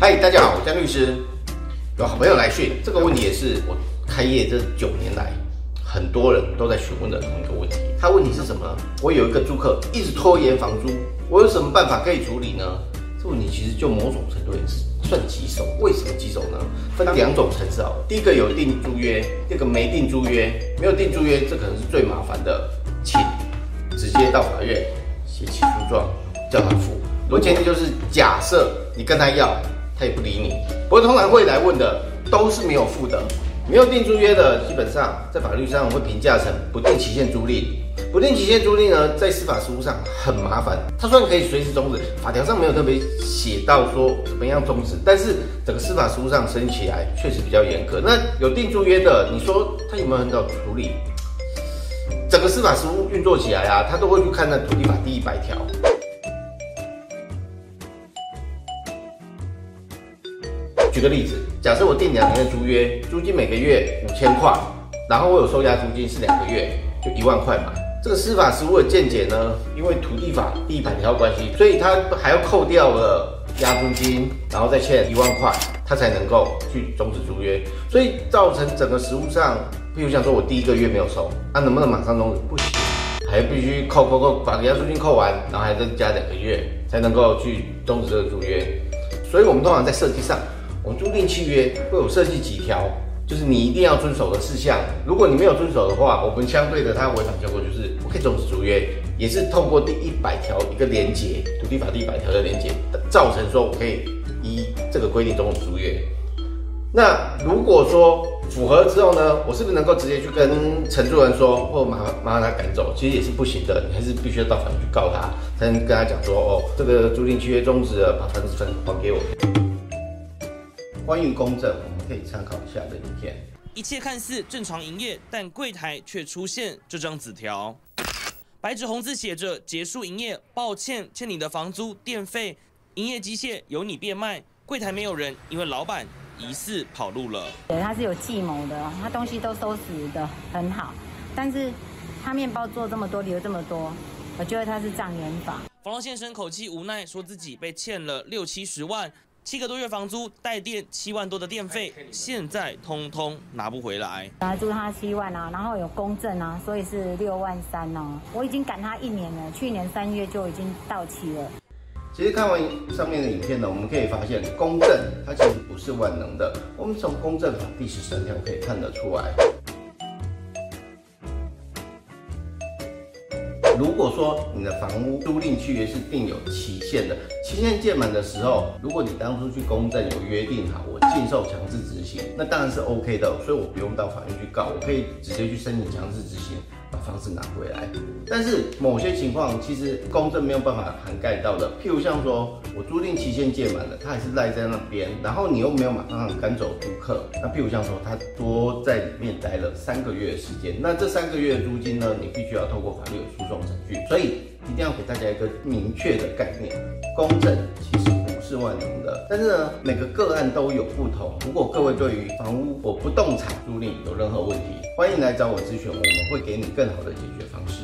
嗨，大家好，我江律师。有好朋友来讯，这个问题也是我开业这九年来很多人都在询问的同一个问题。他问题是什么呢？我有一个租客一直拖延房租，我有什么办法可以处理呢？这问题其实就某种程度也是算棘手。为什么棘手呢？分两种层次啊。第一个有订租约，第二个没订租约。没有订租约，这可能是最麻烦的，请直接到法院写起诉状，叫他付。我前提就是假设你跟他要，他也不理你。不过通常会来问的都是没有付的，没有订租约的，基本上在法律上会评价成不定期限租赁。不定期限租赁呢，在司法实务上很麻烦。它虽然可以随时终止，法条上没有特别写到说怎么样终止，但是整个司法实务上审理起来确实比较严格。那有订租约的，你说他有没有很早处理？整个司法实务运作起来啊，他都会去看那土地法第一百条。举个例子，假设我订两年的租约，租金每个月五千块，然后我有收押租金是两个月，就一万块嘛。这个司法实务的见解呢，因为土地法第一百条关系，所以他还要扣掉了押租金，然后再欠一万块，他才能够去终止租约。所以造成整个实务上，譬如像说我第一个月没有收，那能不能马上终止？不行，还必须扣扣扣，把押租金扣完，然后还再加两个月，才能够去终止这个租约。所以我们通常在设计上。我租赁契约会有设计几条，就是你一定要遵守的事项。如果你没有遵守的话，我们相对的它违反结果就是不可以终止租约，也是透过第一百条一个连结，土地法第一百条的连结，造成说我可以依这个规定终止租约。那如果说符合之后呢，我是不是能够直接去跟承租人说，或麻麻烦他赶走？其实也是不行的，你还是必须要到法院去告他，才能跟他讲说，哦，这个租赁契约终止了，把房子分还给我。关于公证，我们可以参考一下的影片。一切看似正常营业，但柜台却出现这张纸条，白纸红字写着：“结束营业，抱歉，欠你的房租、电费、营业机械由你变卖。”柜台没有人，因为老板疑似跑路了。对，他是有计谋的，他东西都收拾的很好，但是他面包做这么多，留这么多，我觉得他是障眼法。房东先生口气无奈，说自己被欠了六七十万。七个多月房租，带电七万多的电费，现在通通拿不回来。本来租他七万啊，然后有公证啊，所以是六万三哦。我已经赶他一年了，去年三月就已经到期了。其实看完上面的影片呢，我们可以发现公证它其实不是万能的。我们从公证法第十三条可以看得出来。如果说你的房屋租赁契约是定有期限的，期限届满的时候，如果你当初去公证有约定好我禁售强制执行，那当然是 OK 的，所以我不用到法院去告，我可以直接去申请强制执行。把房子拿回来，但是某些情况其实公证没有办法涵盖到的，譬如像说我租赁期限届满了，他还是赖在那边，然后你又没有马上赶走租客，那譬如像说他多在里面待了三个月的时间，那这三个月的租金呢，你必须要透过法律的诉讼程序，所以一定要给大家一个明确的概念，公证其。是万能的，但是呢，每个个案都有不同。如果各位对于房屋或不动产租赁有任何问题，欢迎来找我咨询，我们会给你更好的解决方式。